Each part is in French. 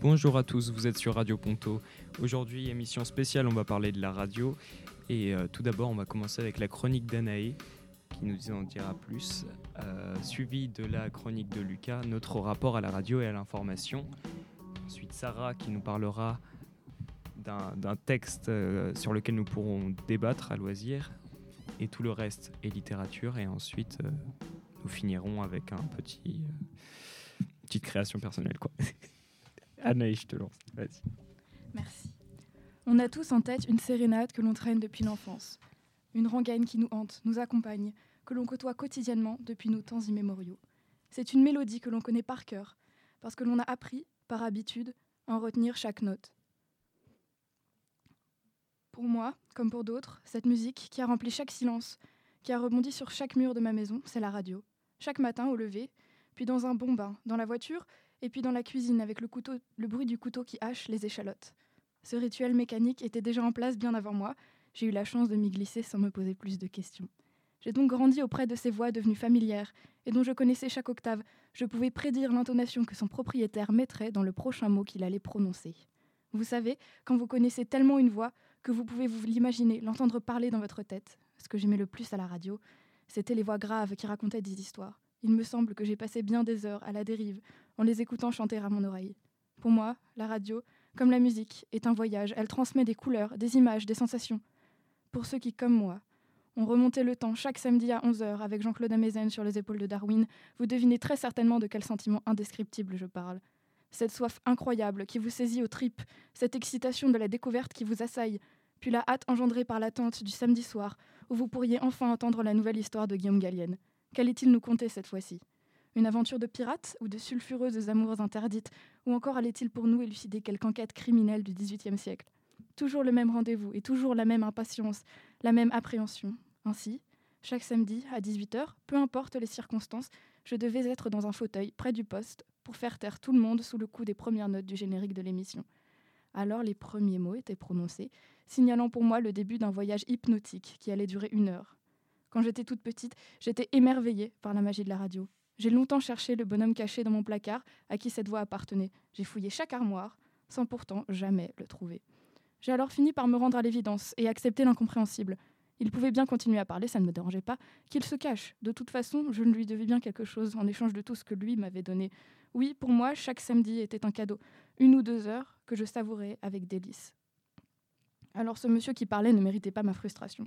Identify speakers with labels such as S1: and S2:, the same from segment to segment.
S1: Bonjour à tous, vous êtes sur Radio Ponto. Aujourd'hui, émission spéciale, on va parler de la radio. Et euh, tout d'abord, on va commencer avec la chronique d'Anaé, qui nous en dira plus, euh, suivi de la chronique de Lucas, notre rapport à la radio et à l'information. Ensuite, Sarah qui nous parlera d'un texte euh, sur lequel nous pourrons débattre à loisir. Et tout le reste est littérature. Et ensuite, nous finirons avec un petit petite création personnelle. Quoi. Anaïs, je te lance. Vas-y.
S2: Merci. On a tous en tête une sérénade que l'on traîne depuis l'enfance. Une rengaine qui nous hante, nous accompagne, que l'on côtoie quotidiennement depuis nos temps immémoriaux. C'est une mélodie que l'on connaît par cœur, parce que l'on a appris, par habitude, à en retenir chaque note. Pour moi, comme pour d'autres, cette musique qui a rempli chaque silence, qui a rebondi sur chaque mur de ma maison, c'est la radio. Chaque matin au lever, puis dans un bon bain, dans la voiture, et puis dans la cuisine avec le, le bruit du couteau qui hache les échalotes. Ce rituel mécanique était déjà en place bien avant moi. J'ai eu la chance de m'y glisser sans me poser plus de questions. J'ai donc grandi auprès de ces voix devenues familières et dont je connaissais chaque octave. Je pouvais prédire l'intonation que son propriétaire mettrait dans le prochain mot qu'il allait prononcer. Vous savez, quand vous connaissez tellement une voix que vous pouvez vous l'imaginer, l'entendre parler dans votre tête, ce que j'aimais le plus à la radio, c'était les voix graves qui racontaient des histoires. Il me semble que j'ai passé bien des heures à la dérive en les écoutant chanter à mon oreille. Pour moi, la radio, comme la musique, est un voyage. Elle transmet des couleurs, des images, des sensations. Pour ceux qui, comme moi, ont remonté le temps chaque samedi à 11h avec Jean-Claude Amezen sur les épaules de Darwin, vous devinez très certainement de quel sentiment indescriptible je parle. Cette soif incroyable qui vous saisit aux tripes, cette excitation de la découverte qui vous assaille, puis la hâte engendrée par l'attente du samedi soir, où vous pourriez enfin entendre la nouvelle histoire de Guillaume Gallienne. Qu'allait-il nous conter cette fois-ci? Une aventure de pirates ou de sulfureuses amours interdites Ou encore allait-il pour nous élucider quelque enquête criminelle du XVIIIe siècle? Toujours le même rendez-vous et toujours la même impatience, la même appréhension. Ainsi, chaque samedi à 18h, peu importe les circonstances, je devais être dans un fauteuil près du poste pour faire taire tout le monde sous le coup des premières notes du générique de l'émission. Alors les premiers mots étaient prononcés, signalant pour moi le début d'un voyage hypnotique qui allait durer une heure. Quand j'étais toute petite, j'étais émerveillée par la magie de la radio. J'ai longtemps cherché le bonhomme caché dans mon placard à qui cette voix appartenait. J'ai fouillé chaque armoire, sans pourtant jamais le trouver. J'ai alors fini par me rendre à l'évidence et accepter l'incompréhensible. Il pouvait bien continuer à parler, ça ne me dérangeait pas. Qu'il se cache. De toute façon, je ne lui devais bien quelque chose en échange de tout ce que lui m'avait donné. Oui, pour moi, chaque samedi était un cadeau. Une ou deux heures que je savourais avec délice. Alors ce monsieur qui parlait ne méritait pas ma frustration.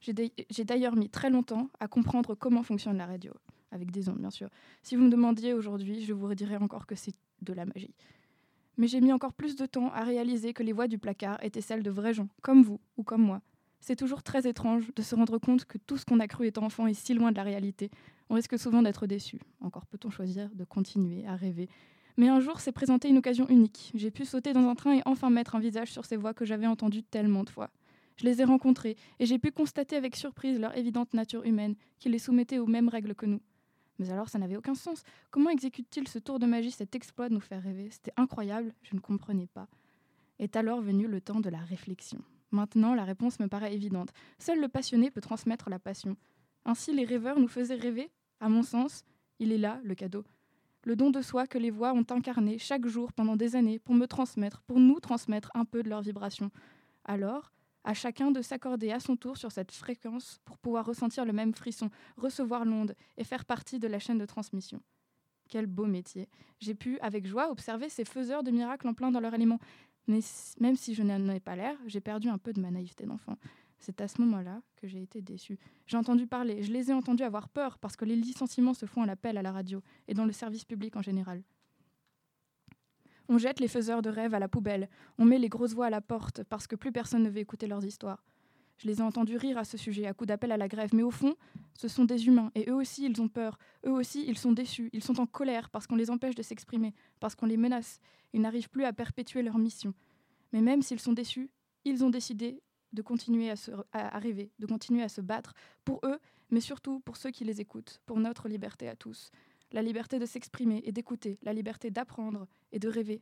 S2: J'ai d'ailleurs mis très longtemps à comprendre comment fonctionne la radio, avec des ondes bien sûr. Si vous me demandiez aujourd'hui, je vous redirais encore que c'est de la magie. Mais j'ai mis encore plus de temps à réaliser que les voix du placard étaient celles de vrais gens, comme vous ou comme moi. C'est toujours très étrange de se rendre compte que tout ce qu'on a cru étant enfant est si loin de la réalité. On risque souvent d'être déçu. Encore peut-on choisir de continuer à rêver. Mais un jour s'est présentée une occasion unique. J'ai pu sauter dans un train et enfin mettre un visage sur ces voix que j'avais entendues tellement de fois. Je les ai rencontrés et j'ai pu constater avec surprise leur évidente nature humaine, qui les soumettait aux mêmes règles que nous. Mais alors ça n'avait aucun sens. Comment exécute-t-il ce tour de magie, cet exploit de nous faire rêver? C'était incroyable, je ne comprenais pas. Est alors venu le temps de la réflexion. Maintenant, la réponse me paraît évidente. Seul le passionné peut transmettre la passion. Ainsi, les rêveurs nous faisaient rêver. À mon sens, il est là, le cadeau. Le don de soi que les voix ont incarné chaque jour pendant des années pour me transmettre, pour nous transmettre un peu de leur vibration. Alors, à chacun de s'accorder à son tour sur cette fréquence pour pouvoir ressentir le même frisson, recevoir l'onde et faire partie de la chaîne de transmission. Quel beau métier. J'ai pu, avec joie, observer ces faiseurs de miracles en plein dans leur élément. Mais même si je n'en ai pas l'air, j'ai perdu un peu de ma naïveté d'enfant. C'est à ce moment-là que j'ai été déçue. J'ai entendu parler, je les ai entendus avoir peur parce que les licenciements se font à l'appel à la radio et dans le service public en général. On jette les faiseurs de rêves à la poubelle. On met les grosses voix à la porte parce que plus personne ne veut écouter leurs histoires. Je les ai entendus rire à ce sujet, à coup d'appel à la grève. Mais au fond, ce sont des humains. Et eux aussi, ils ont peur. Eux aussi, ils sont déçus. Ils sont en colère parce qu'on les empêche de s'exprimer, parce qu'on les menace. Ils n'arrivent plus à perpétuer leur mission. Mais même s'ils sont déçus, ils ont décidé de continuer à, rêver, de continuer à se battre pour eux, mais surtout pour ceux qui les écoutent, pour notre liberté à tous la liberté de s'exprimer et d'écouter, la liberté d'apprendre et de rêver.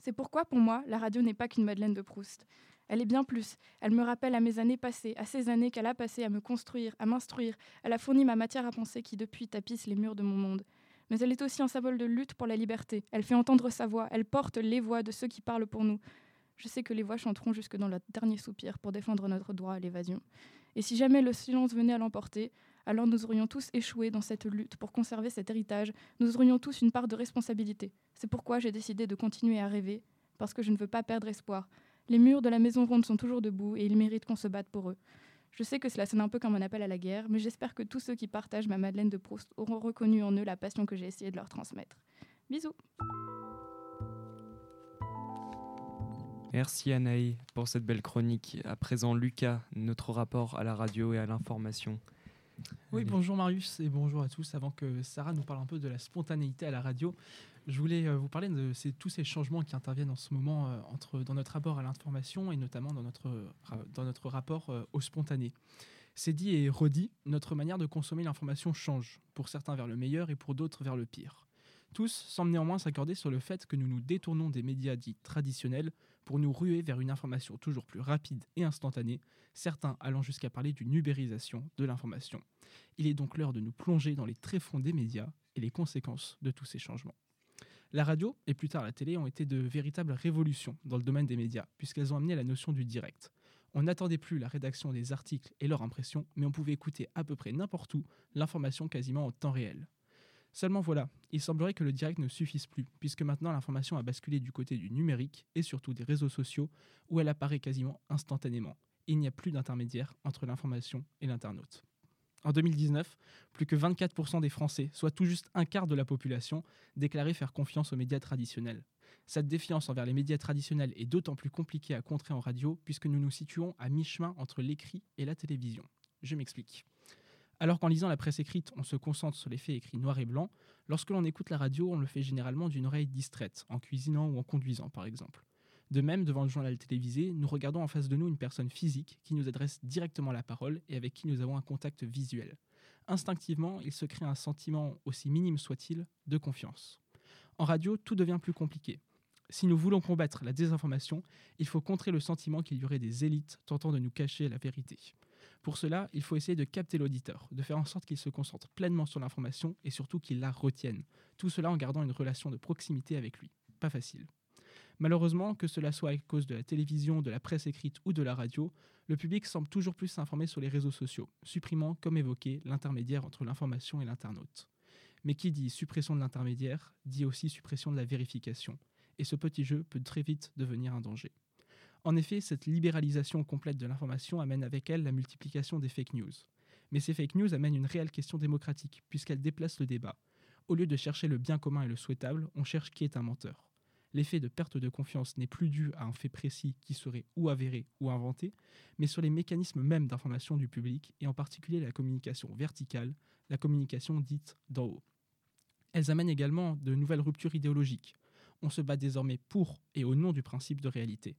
S2: C'est pourquoi, pour moi, la radio n'est pas qu'une Madeleine de Proust. Elle est bien plus. Elle me rappelle à mes années passées, à ces années qu'elle a passées à me construire, à m'instruire. Elle a fourni ma matière à penser qui depuis tapisse les murs de mon monde. Mais elle est aussi un symbole de lutte pour la liberté. Elle fait entendre sa voix, elle porte les voix de ceux qui parlent pour nous. Je sais que les voix chanteront jusque dans le dernier soupir pour défendre notre droit à l'évasion. Et si jamais le silence venait à l'emporter, alors nous aurions tous échoué dans cette lutte pour conserver cet héritage, nous aurions tous une part de responsabilité. C'est pourquoi j'ai décidé de continuer à rêver, parce que je ne veux pas perdre espoir. Les murs de la maison ronde sont toujours debout et ils méritent qu'on se batte pour eux. Je sais que cela sonne un peu comme un appel à la guerre, mais j'espère que tous ceux qui partagent ma Madeleine de Proust auront reconnu en eux la passion que j'ai essayé de leur transmettre. Bisous
S1: Merci Anaï pour cette belle chronique. À présent, Lucas, notre rapport à la radio et à l'information.
S3: Oui, bonjour Marius et bonjour à tous. Avant que Sarah nous parle un peu de la spontanéité à la radio, je voulais euh, vous parler de tous ces changements qui interviennent en ce moment euh, entre, dans notre rapport à l'information et notamment dans notre, dans notre rapport euh, au spontané. C'est dit et redit, notre manière de consommer l'information change, pour certains vers le meilleur et pour d'autres vers le pire. Tous semblent néanmoins s'accorder sur le fait que nous nous détournons des médias dits traditionnels pour nous ruer vers une information toujours plus rapide et instantanée, certains allant jusqu'à parler d'une ubérisation de l'information. Il est donc l'heure de nous plonger dans les tréfonds des médias et les conséquences de tous ces changements. La radio et plus tard la télé ont été de véritables révolutions dans le domaine des médias, puisqu'elles ont amené la notion du direct. On n'attendait plus la rédaction des articles et leur impression, mais on pouvait écouter à peu près n'importe où l'information quasiment en temps réel. Seulement voilà, il semblerait que le direct ne suffise plus, puisque maintenant l'information a basculé du côté du numérique et surtout des réseaux sociaux, où elle apparaît quasiment instantanément. Il n'y a plus d'intermédiaire entre l'information et l'internaute. En 2019, plus que 24% des Français, soit tout juste un quart de la population, déclaraient faire confiance aux médias traditionnels. Cette défiance envers les médias traditionnels est d'autant plus compliquée à contrer en radio puisque nous nous situons à mi-chemin entre l'écrit et la télévision. Je m'explique. Alors qu'en lisant la presse écrite, on se concentre sur les faits écrits noir et blanc, lorsque l'on écoute la radio, on le fait généralement d'une oreille distraite, en cuisinant ou en conduisant par exemple. De même, devant le journal télévisé, nous regardons en face de nous une personne physique qui nous adresse directement la parole et avec qui nous avons un contact visuel. Instinctivement, il se crée un sentiment, aussi minime soit-il, de confiance. En radio, tout devient plus compliqué. Si nous voulons combattre la désinformation, il faut contrer le sentiment qu'il y aurait des élites tentant de nous cacher la vérité. Pour cela, il faut essayer de capter l'auditeur, de faire en sorte qu'il se concentre pleinement sur l'information et surtout qu'il la retienne. Tout cela en gardant une relation de proximité avec lui. Pas facile. Malheureusement, que cela soit à cause de la télévision, de la presse écrite ou de la radio, le public semble toujours plus s'informer sur les réseaux sociaux, supprimant, comme évoqué, l'intermédiaire entre l'information et l'internaute. Mais qui dit suppression de l'intermédiaire dit aussi suppression de la vérification, et ce petit jeu peut très vite devenir un danger. En effet, cette libéralisation complète de l'information amène avec elle la multiplication des fake news. Mais ces fake news amènent une réelle question démocratique, puisqu'elles déplacent le débat. Au lieu de chercher le bien commun et le souhaitable, on cherche qui est un menteur. L'effet de perte de confiance n'est plus dû à un fait précis qui serait ou avéré ou inventé, mais sur les mécanismes mêmes d'information du public, et en particulier la communication verticale, la communication dite d'en haut. Elles amènent également de nouvelles ruptures idéologiques. On se bat désormais pour et au nom du principe de réalité.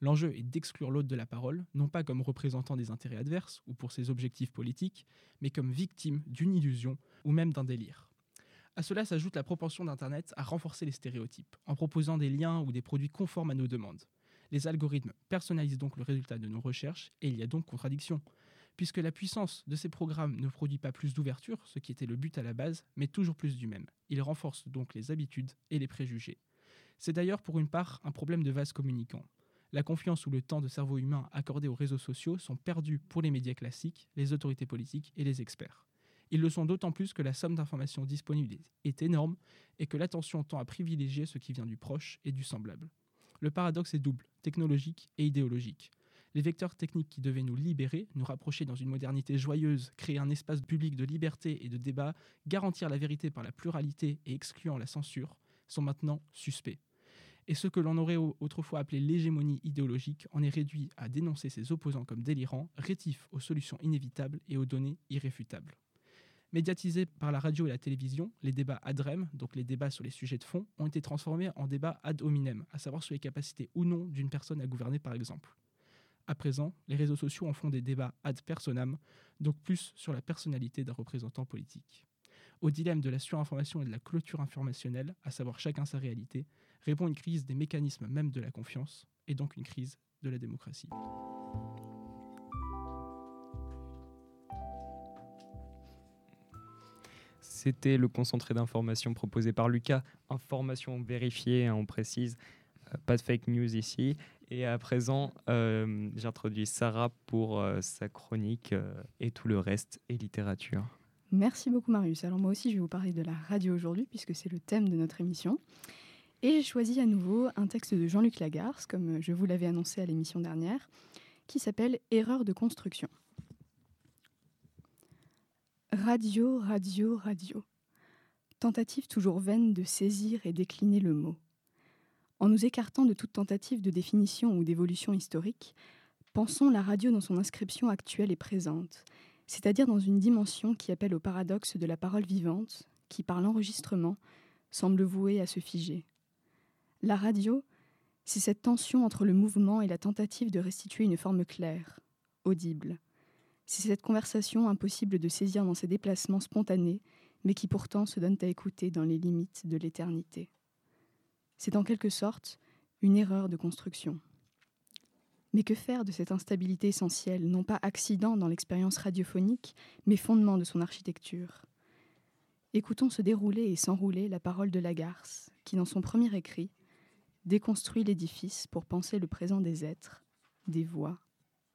S3: L'enjeu est d'exclure l'autre de la parole, non pas comme représentant des intérêts adverses ou pour ses objectifs politiques, mais comme victime d'une illusion ou même d'un délire. À cela s'ajoute la propension d'Internet à renforcer les stéréotypes, en proposant des liens ou des produits conformes à nos demandes. Les algorithmes personnalisent donc le résultat de nos recherches et il y a donc contradiction, puisque la puissance de ces programmes ne produit pas plus d'ouverture, ce qui était le but à la base, mais toujours plus du même. Ils renforcent donc les habitudes et les préjugés. C'est d'ailleurs pour une part un problème de vase communicant la confiance ou le temps de cerveau humain accordé aux réseaux sociaux sont perdus pour les médias classiques, les autorités politiques et les experts. Ils le sont d'autant plus que la somme d'informations disponibles est énorme et que l'attention tend à privilégier ce qui vient du proche et du semblable. Le paradoxe est double, technologique et idéologique. Les vecteurs techniques qui devaient nous libérer, nous rapprocher dans une modernité joyeuse, créer un espace public de liberté et de débat, garantir la vérité par la pluralité et excluant la censure, sont maintenant suspects et ce que l'on aurait autrefois appelé l'hégémonie idéologique en est réduit à dénoncer ses opposants comme délirants, rétifs aux solutions inévitables et aux données irréfutables. Médiatisés par la radio et la télévision, les débats ad rem, donc les débats sur les sujets de fond, ont été transformés en débats ad hominem, à savoir sur les capacités ou non d'une personne à gouverner par exemple. À présent, les réseaux sociaux en font des débats ad personam, donc plus sur la personnalité d'un représentant politique. Au dilemme de la surinformation et de la clôture informationnelle, à savoir chacun sa réalité, répond une crise des mécanismes même de la confiance, et donc une crise de la démocratie.
S1: C'était le concentré d'informations proposé par Lucas. Information vérifiée, hein, on précise. Euh, pas de fake news ici. Et à présent, euh, j'introduis Sarah pour euh, sa chronique et tout le reste et littérature.
S4: Merci beaucoup Marius. Alors moi aussi je vais vous parler de la radio aujourd'hui puisque c'est le thème de notre émission. Et j'ai choisi à nouveau un texte de Jean-Luc Lagarce, comme je vous l'avais annoncé à l'émission dernière, qui s'appelle Erreur de construction. Radio, radio, radio. Tentative toujours vaine de saisir et décliner le mot. En nous écartant de toute tentative de définition ou d'évolution historique, pensons la radio dans son inscription actuelle et présente, c'est-à-dire dans une dimension qui appelle au paradoxe de la parole vivante, qui, par l'enregistrement, semble vouée à se figer. La radio, c'est cette tension entre le mouvement et la tentative de restituer une forme claire, audible. C'est cette conversation impossible de saisir dans ses déplacements spontanés, mais qui pourtant se donne à écouter dans les limites de l'éternité. C'est en quelque sorte une erreur de construction. Mais que faire de cette instabilité essentielle, non pas accident dans l'expérience radiophonique, mais fondement de son architecture? Écoutons se dérouler et s'enrouler la parole de Lagarce, qui, dans son premier écrit, déconstruit l'édifice pour penser le présent des êtres, des voix,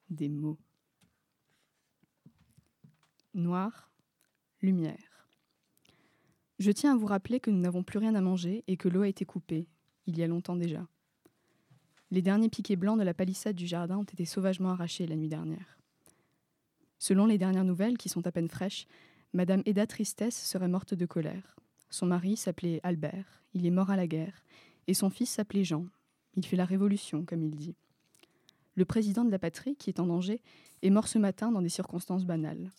S4: des mots. Noir, lumière. Je tiens à vous rappeler que nous n'avons plus rien à manger et que l'eau a été coupée, il y a longtemps déjà. Les derniers piquets blancs de la palissade du jardin ont été sauvagement arrachés la nuit dernière. Selon les dernières nouvelles, qui sont à peine fraîches, Madame Eda Tristesse serait morte de colère. Son mari s'appelait Albert, il est mort à la guerre, et son fils s'appelait Jean. Il fait la révolution, comme il dit. Le président de la patrie, qui est en danger, est mort ce matin dans des circonstances banales.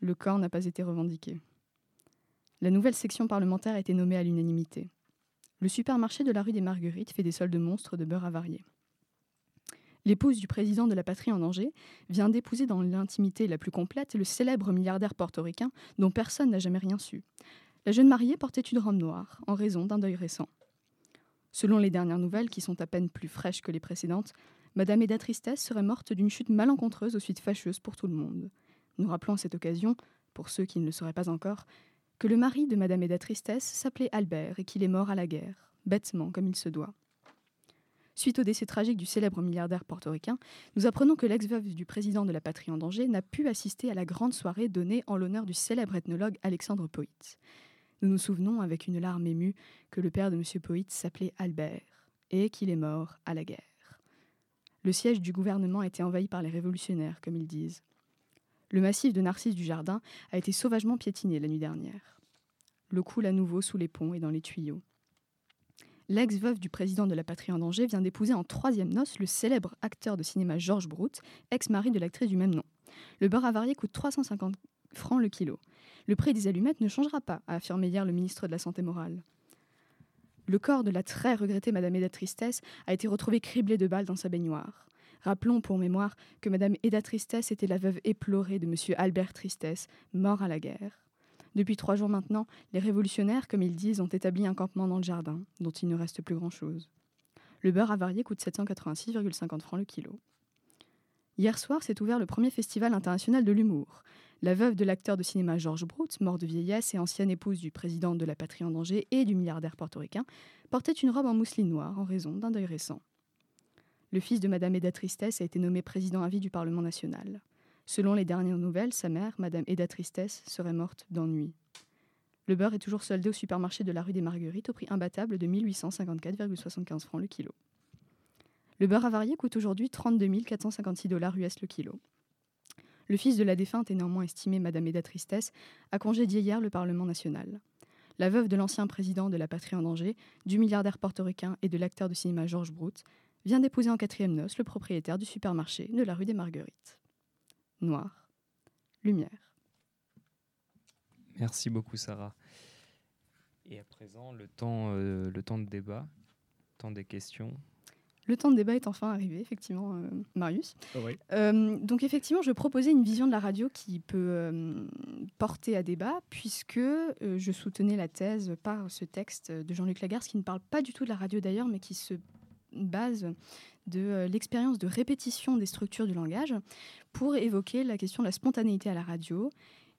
S4: Le corps n'a pas été revendiqué. La nouvelle section parlementaire a été nommée à l'unanimité. Le supermarché de la rue des Marguerites fait des soldes monstres de beurre avarié. L'épouse du président de la patrie en danger vient d'épouser dans l'intimité la plus complète le célèbre milliardaire portoricain dont personne n'a jamais rien su. La jeune mariée portait une robe noire en raison d'un deuil récent. Selon les dernières nouvelles, qui sont à peine plus fraîches que les précédentes, Madame Eda Tristesse serait morte d'une chute malencontreuse aux suites fâcheuses pour tout le monde. Nous rappelons à cette occasion, pour ceux qui ne le sauraient pas encore, que le mari de Madame Eda Tristesse s'appelait Albert et qu'il est mort à la guerre, bêtement comme il se doit. Suite au décès tragique du célèbre milliardaire portoricain, nous apprenons que l'ex-veuve du président de la patrie en danger n'a pu assister à la grande soirée donnée en l'honneur du célèbre ethnologue Alexandre Poit. Nous nous souvenons avec une larme émue que le père de M. Poit s'appelait Albert et qu'il est mort à la guerre. Le siège du gouvernement a été envahi par les révolutionnaires, comme ils disent. Le massif de Narcisse du Jardin a été sauvagement piétiné la nuit dernière. L'eau coule à nouveau sous les ponts et dans les tuyaux. L'ex-veuve du président de la patrie en danger vient d'épouser en troisième noce le célèbre acteur de cinéma Georges Brout, ex-mari de l'actrice du même nom. Le beurre avarié coûte 350 francs le kilo. Le prix des allumettes ne changera pas, a affirmé hier le ministre de la Santé morale. Le corps de la très regrettée Madame Eda Tristesse a été retrouvé criblé de balles dans sa baignoire. Rappelons pour mémoire que Madame Eda Tristesse était la veuve éplorée de Monsieur Albert Tristesse, mort à la guerre. Depuis trois jours maintenant, les révolutionnaires, comme ils disent, ont établi un campement dans le jardin, dont il ne reste plus grand-chose. Le beurre avarié coûte 786,50 francs le kilo. Hier soir s'est ouvert le premier festival international de l'humour. La veuve de l'acteur de cinéma Georges Brout, mort de vieillesse et ancienne épouse du président de la patrie en danger et du milliardaire portoricain, portait une robe en mousseline noire en raison d'un deuil récent. Le fils de Madame Eda Tristesse a été nommé président à vie du Parlement national. Selon les dernières nouvelles, sa mère, Madame Eda Tristesse, serait morte d'ennui. Le beurre est toujours soldé au supermarché de la rue des Marguerites au prix imbattable de 1854,75 francs le kilo. Le beurre avarié coûte aujourd'hui 32 456 dollars US le kilo. Le fils de la défunte et néanmoins estimé Madame Eda Tristesse a congédié hier le Parlement national. La veuve de l'ancien président de la patrie en danger, du milliardaire portoricain et de l'acteur de cinéma Georges Brout, vient d'épouser en quatrième noce le propriétaire du supermarché de la rue des Marguerites. Noir, lumière.
S1: Merci beaucoup Sarah. Et à présent, le temps, euh, le temps de débat, temps des questions.
S4: Le temps de débat est enfin arrivé, effectivement, euh, Marius.
S3: Ah
S4: euh, donc effectivement, je proposais une vision de la radio qui peut euh, porter à débat, puisque je soutenais la thèse par ce texte de Jean-Luc Lagarce, qui ne parle pas du tout de la radio d'ailleurs, mais qui se base de l'expérience de répétition des structures du langage pour évoquer la question de la spontanéité à la radio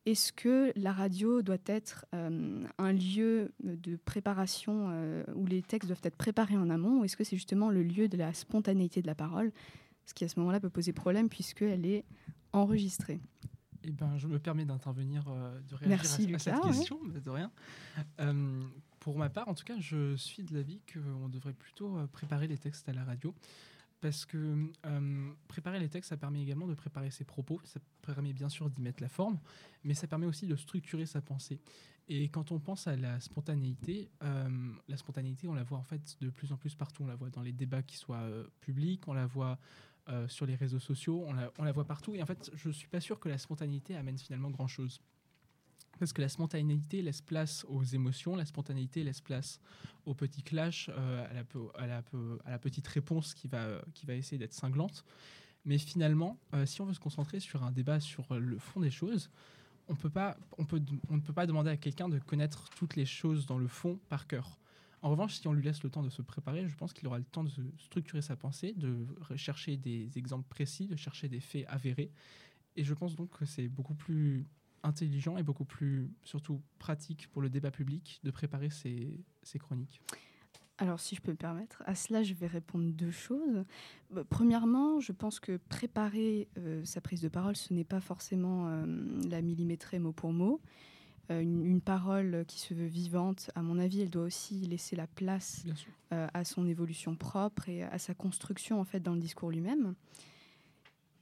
S4: est-ce que la radio doit être euh, un lieu de préparation euh, où les textes doivent être préparés en amont ou est-ce que c'est justement le lieu de la spontanéité de la parole Ce qui à ce moment-là peut poser problème puisqu'elle est enregistrée?
S3: Eh ben, je me permets d'intervenir, euh, de réagir
S4: Merci,
S3: à, cette question, de rien. pour ma part, en tout cas, je suis de l'avis qu'on devrait plutôt préparer les textes à la radio parce que euh, préparer les textes, ça permet également de préparer ses propos, ça permet bien sûr d'y mettre la forme, mais ça permet aussi de structurer sa pensée. Et quand on pense à la spontanéité, euh, la spontanéité, on la voit en fait de plus en plus partout. On la voit dans les débats qui soient euh, publics, on la voit sur les réseaux sociaux, on la, voit partout. Et en fait, je ne suis pas sûr que la spontanéité amène finalement grand-chose. Parce que la spontanéité laisse place aux émotions, la spontanéité laisse place au petit clash, euh, à, la, petite réponse qui va, essayer d'être cinglante. Mais finalement, euh, si on veut se concentrer sur un débat sur le fond des choses, on ne peut pas demander à quelqu'un de connaître toutes les choses dans le fond par cœur. En revanche, si on lui laisse le temps de se préparer, je pense qu'il aura le temps de structurer sa pensée, de chercher des exemples précis, de chercher des faits avérés. Et je pense donc que c'est beaucoup plus intelligent et beaucoup plus, surtout pratique pour le débat public de préparer ces, chroniques
S4: alors, si je peux me permettre, à cela, je vais répondre deux choses. Bah, premièrement, je pense que préparer euh, sa prise de parole, ce n'est pas forcément euh, la millimétrer mot pour mot. Euh, une, parole qui se veut vivante, à mon avis, elle doit aussi laisser la place à son évolution propre et à sa construction en fait dans le discours lui-même.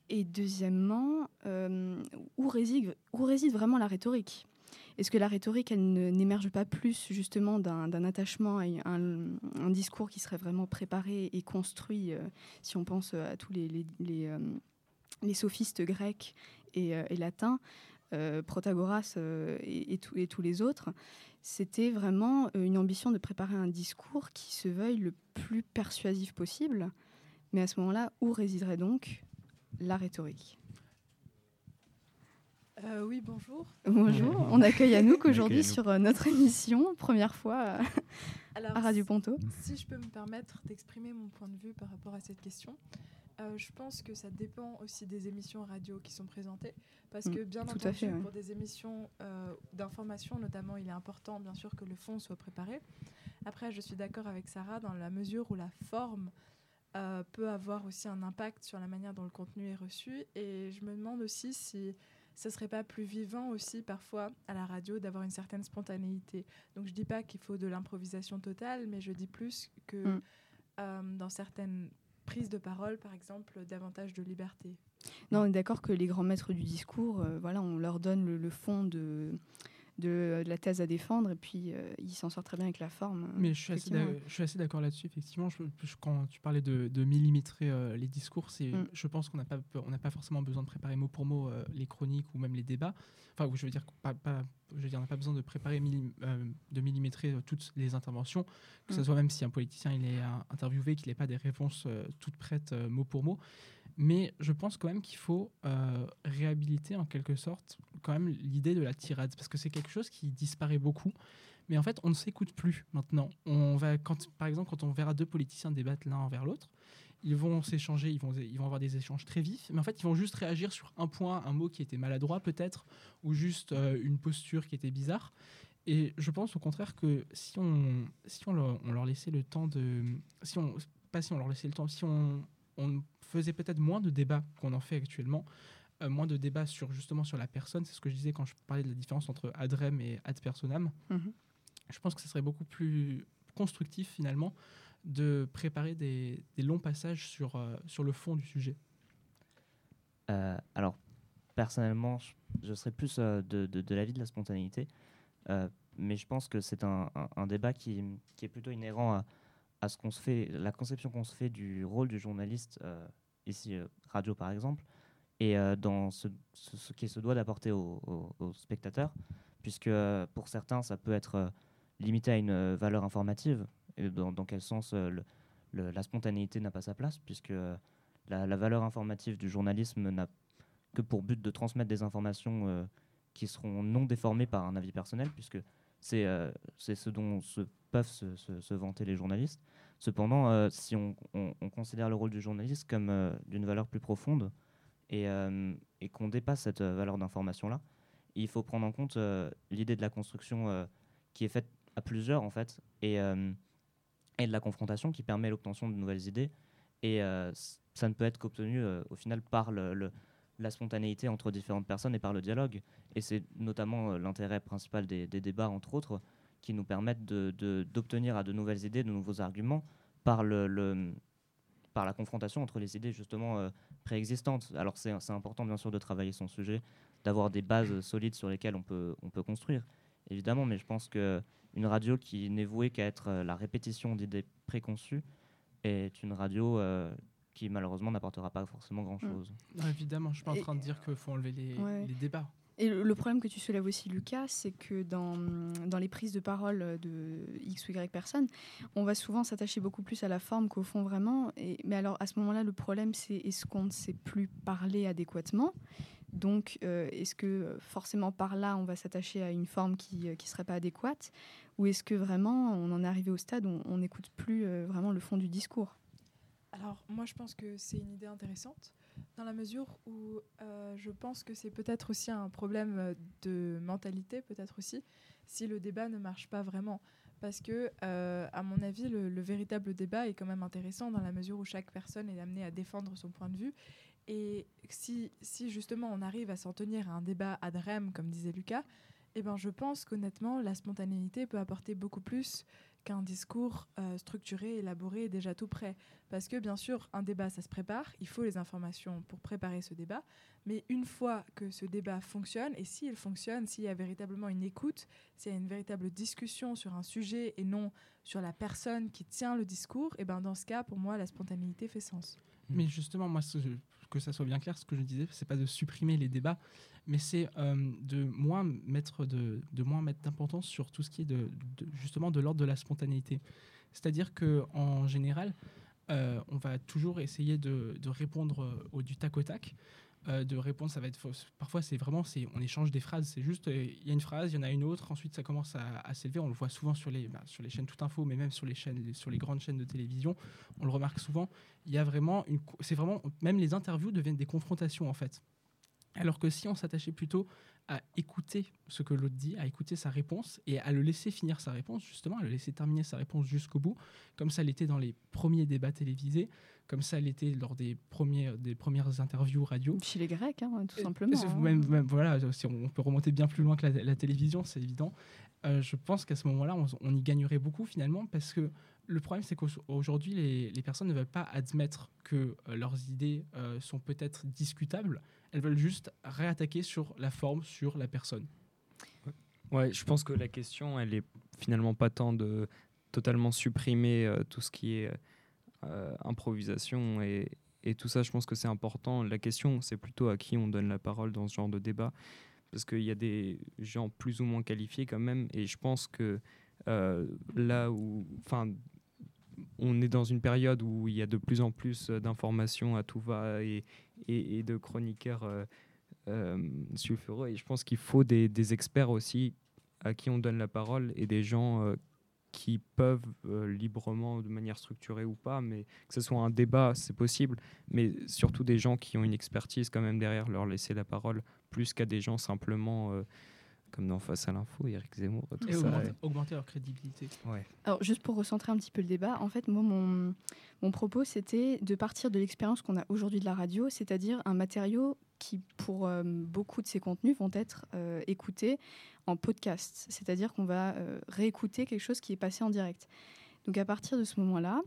S4: Et deuxièmement, euh, où, réside, vraiment la rhétorique? Est-ce que la rhétorique, elle n'émerge pas plus justement d'un attachement à un, discours qui serait vraiment préparé et construit, euh, si on pense à tous les, euh, sophistes grecs et, latins, Protagoras et, tous les autres? C'était vraiment une ambition de préparer un discours qui se veuille le plus persuasif possible. Mais à ce moment-là, où résiderait donc la rhétorique.
S2: Euh, oui, bonjour.
S4: Bonjour, on accueille Anouk aujourd'hui sur euh, notre émission, première fois euh, à Radio Ponto.
S2: Si je peux me permettre d'exprimer mon point de vue par rapport à cette question, je pense que ça dépend aussi des émissions radio qui sont présentées, parce mm, que bien entendu, pour des émissions d'information notamment, il est important bien sûr que le fond soit préparé. Après, je suis d'accord avec Sarah dans la mesure où la forme euh, peut avoir aussi un impact sur la manière dont le contenu est reçu. Et je me demande aussi si ce serait pas plus vivant aussi parfois à la radio d'avoir une certaine spontanéité. Donc je dis pas qu'il faut de l'improvisation totale, mais je dis plus que mm. euh, dans certaines prises de parole, par exemple, davantage de liberté.
S4: Non, on est d'accord que les grands maîtres du discours, euh, voilà, on leur donne le fond de de, la thèse à défendre et puis euh, il s'en sort très bien avec la forme. Euh,
S3: Mais je suis assez d'accord là-dessus, effectivement. Je, quand tu parlais de, de millimétrer euh, les discours, c'est, mm. je pense qu'on n'a pas, on pas forcément besoin de préparer mot pour mot les chroniques ou même les débats. Enfin, je veux dire, pas, pas, je veux dire, on n'a pas besoin de préparer de millimétrer toutes les interventions, que ce mm. soit même si un politicien il est interviewé, qu'il n'ait pas des réponses toutes prêtes mot pour mot. Mais je pense quand même qu'il faut euh, réhabiliter en quelque sorte quand même l'idée de la tirade, parce que c'est quelque chose qui disparaît beaucoup. Mais en fait, on ne s'écoute plus maintenant. On va, quand, par exemple, quand on verra deux politiciens débattre l'un envers l'autre, ils vont s'échanger, ils vont, avoir des échanges très vifs, mais en fait, ils vont juste réagir sur un point, un mot qui était maladroit peut-être, ou juste euh, une posture qui était bizarre. Et je pense au contraire que si on, si on leur, on leur laissait le temps de, si on, pas si on leur laissait le temps, si on, on faisait peut-être moins de débats qu'on en fait actuellement, euh, moins de débats sur justement sur la personne. C'est ce que je disais quand je parlais de la différence entre adrem et ad personam. Mhm. Je pense que ce serait beaucoup plus constructif finalement de préparer des, longs passages sur, euh, sur le fond du sujet.
S5: Euh, alors, personnellement, je, serais plus de, de, l'avis de la spontanéité, mais je pense que c'est un, un, débat qui, qui, est plutôt inhérent à, à ce qu'on se fait, la conception qu'on se fait du rôle du journaliste, euh, ici euh, radio par exemple, et euh, dans ce, ce, qui se doit d'apporter aux, spectateurs, puisque pour certains ça peut être limité à une valeur informative, et dans, quel sens la spontanéité n'a pas sa place, puisque la, valeur informative du journalisme n'a que pour but de transmettre des informations qui seront non déformées par un avis personnel, puisque c'est ce dont se peuvent se, vanter les journalistes. Cependant, si on, considère le rôle du journaliste comme d'une valeur plus profonde et, et qu'on dépasse cette valeur d'information-là, il faut prendre en compte l'idée de la construction qui est faite à plusieurs, en fait, et, de la confrontation qui permet l'obtention de nouvelles idées. Et ça ne peut être qu'obtenu au final par la spontanéité entre différentes personnes et par le dialogue. Et c'est notamment euh, l'intérêt principal des, débats, entre autres, qui nous permettent d'obtenir à de nouvelles idées, de nouveaux arguments par, la confrontation entre les idées justement euh, préexistantes. Alors c'est important bien sûr de travailler son sujet, d'avoir des bases solides sur lesquelles on peut, on peut construire, évidemment, mais je pense qu'une radio qui n'est vouée qu'à être euh, la répétition d'idées préconçues est une radio qui malheureusement n'apportera pas forcément grand-chose.
S3: évidemment, je suis pas en train de dire qu'il faut enlever les, les débats.
S4: Et le problème que tu soulèves aussi, Lucas, c'est que dans, dans, les prises de parole de X ou Y personnes, on va souvent s'attacher beaucoup plus à la forme qu'au fond vraiment. Et, mais alors, à ce moment-là, le problème, c'est est-ce qu'on ne sait plus parler adéquatement? Donc, euh, est-ce que forcément par là, on va s'attacher à une forme qui ne euh, serait pas adéquate? Ou est-ce que vraiment, on en est arrivé au stade où on n'écoute plus euh, vraiment le fond du discours?
S2: Alors moi je pense que c'est une idée intéressante dans la mesure où euh, je pense que c'est peut-être aussi un problème euh, de mentalité, peut-être aussi, si le débat ne marche pas vraiment. Parce que, euh, à mon avis, le, véritable débat est quand même intéressant dans la mesure où chaque personne est amenée à défendre son point de vue. Et si, si justement on arrive à s'en tenir à un débat ad rem, comme disait Lucas, eh ben, je pense qu'honnêtement, la spontanéité peut apporter beaucoup plus qu'un discours euh, structuré, élaboré et déjà tout prêt. Parce que bien sûr, un débat, ça se prépare, il faut les informations pour préparer ce débat, mais une fois que ce débat fonctionne, et s'il fonctionne, s'il y a véritablement une écoute, s'il y a une véritable discussion sur un sujet et non sur la personne qui tient le discours, et ben dans ce cas, pour moi, la spontanéité fait sens.
S3: Mais justement, moi, que ça soit bien clair, ce que je disais, c'est pas de supprimer les débats, mais c'est euh, de moins mettre de, moins mettre d'importance sur tout ce qui est de, justement de l'ordre de la spontanéité. C'est-à-dire que en général, euh, on va toujours essayer de, de répondre au du tac au tac. Euh, de répondre, ça va être parfois c'est vraiment c'est on échange des phrases, c'est juste il y a une phrase, il y en a une autre, ensuite ça commence à, s'élever. On le voit souvent sur les bah, sur les chaînes tout info, mais même sur les chaînes sur les grandes chaînes de télévision, on le remarque souvent. Il y a vraiment une c'est vraiment même les interviews deviennent des confrontations en fait. Alors que si on s'attachait plutôt à écouter ce que l'autre dit, à écouter sa réponse et à le laisser finir sa réponse, justement, à le laisser terminer sa réponse jusqu'au bout, comme ça l'était dans les premiers débats télévisés, comme ça l'était lors des, premiers, des premières interviews radio.
S4: Chez les Grecs, hein, tout simplement.
S3: Hein. Même, voilà, si on peut remonter bien plus loin que la, télévision, c'est évident. Euh, je pense qu'à ce moment-là, on, y gagnerait beaucoup finalement parce que le problème, c'est qu'aujourd'hui, les, personnes ne veulent pas admettre que euh, leurs idées euh, sont peut-être discutables. Elles veulent juste réattaquer sur la forme, sur la personne.
S1: Ouais, je pense que la question, elle est finalement pas tant de totalement supprimer euh, tout ce qui est improvisation et, et, tout ça. Je pense que c'est important. La question, c'est plutôt à qui on donne la parole dans ce genre de débat. Parce qu'il y a des gens plus ou moins qualifiés quand même. Et je pense que là où, enfin, on est dans une période où il y a de plus en plus euh, d'informations à tout va et, de chroniqueurs euh, euh, sulfureux. Et je pense qu'il faut des, experts aussi à qui on donne la parole et des gens qui peuvent librement, de manière structurée ou pas, mais que ce soit un débat, c'est possible, mais surtout des gens qui ont une expertise quand même derrière, leur laisser la parole, plus qu'à des gens simplement comme dans Face à l'info, Eric Zemmour. Tout
S3: et ça, augmenter, leur crédibilité.
S4: Ouais. Alors, juste pour recentrer un petit peu le débat, en fait, moi, mon, mon propos, c'était de partir de l'expérience qu'on a aujourd'hui de la radio, c'est-à-dire un matériau qui, pour euh, beaucoup de ces contenus, vont être euh, écoutés en podcast. C'est-à-dire qu'on va euh, réécouter quelque chose qui est passé en direct. Donc, à partir de ce moment-là,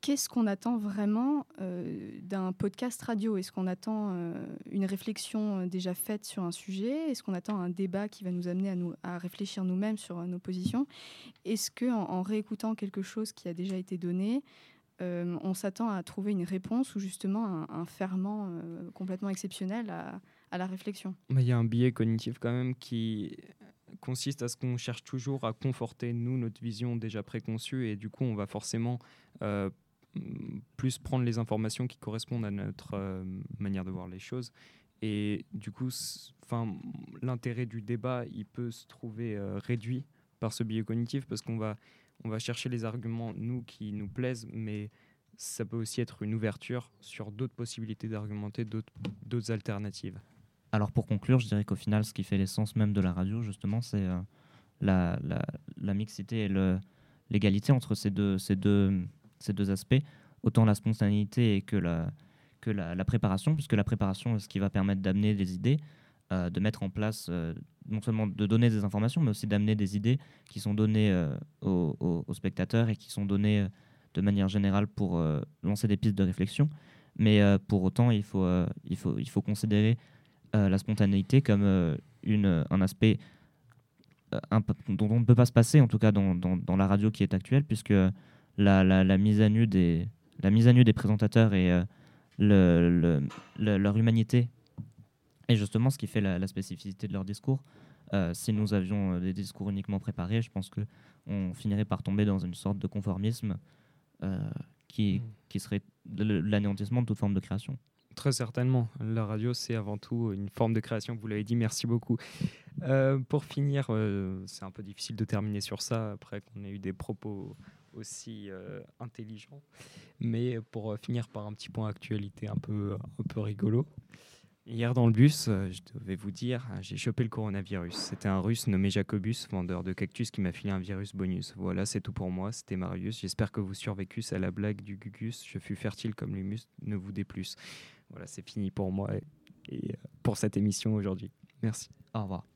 S4: qu'est-ce qu'on attend vraiment euh, d'un podcast radio? Est-ce qu'on attend euh, une réflexion euh, déjà faite sur un sujet? Est-ce qu'on attend un débat qui va nous amener à, nous, à réfléchir nous-mêmes sur nos positions? Est-ce qu'en en, réécoutant quelque chose qui a déjà été donné, on s'attend à trouver une réponse ou justement un, ferment complètement exceptionnel à, à la réflexion?
S1: Il y a un biais cognitif quand même qui consiste à ce qu'on cherche toujours à conforter, nous, notre vision déjà préconçue, et du coup, on va forcément plus prendre les informations qui correspondent à notre euh, manière de voir les choses. Et du coup, l'intérêt du débat, il peut se trouver euh, réduit par ce biais cognitif parce qu'on va, on va chercher les arguments, nous, qui nous plaisent, mais ça peut aussi être une ouverture sur d'autres possibilités d'argumenter, d'autres alternatives.
S5: Alors pour conclure, je dirais qu'au final, ce qui fait l'essence même de la radio, justement, c'est euh, la, la, mixité et l'égalité entre ces deux, ces, deux, ces deux aspects, autant la spontanéité que la, que la, préparation, puisque la préparation est ce qui va permettre d'amener des idées, euh, de mettre en place, euh, non seulement de donner des informations, mais aussi d'amener des idées qui sont données aux, aux, spectateurs et qui sont données de manière générale pour lancer des pistes de réflexion. Mais pour autant, il faut, il faut, il faut considérer euh, la spontanéité comme euh, une, un aspect euh, dont on ne peut pas se passer, en tout cas dans, dans, la radio qui est actuelle, puisque la, la, mise, à nu des, la mise à nu des présentateurs et le, le, leur humanité est justement ce qui fait la, spécificité de leur discours. si nous avions des discours uniquement préparés, je pense qu'on finirait par tomber dans une sorte de conformisme qui, mmh. qui serait l'anéantissement de toute forme de création.
S1: Très certainement. La radio, c'est avant tout une forme de création, vous l'avez dit, merci beaucoup. Euh, pour finir, euh, c'est un peu difficile de terminer sur ça, après qu'on ait eu des propos aussi euh, intelligents. Mais pour finir par un petit point actualité un peu, un peu rigolo. Hier dans le bus, je devais vous dire, j'ai chopé le coronavirus. C'était un russe nommé Jacobus, vendeur de cactus, qui m'a filé un virus bonus. Voilà, c'est tout pour moi. C'était Marius. J'espère que vous survécus à la blague du Gugus. Je fus fertile comme l'humus. Ne vous déplus. Voilà, c'est fini pour moi et, euh, pour cette émission aujourd'hui. Merci.
S5: Au revoir.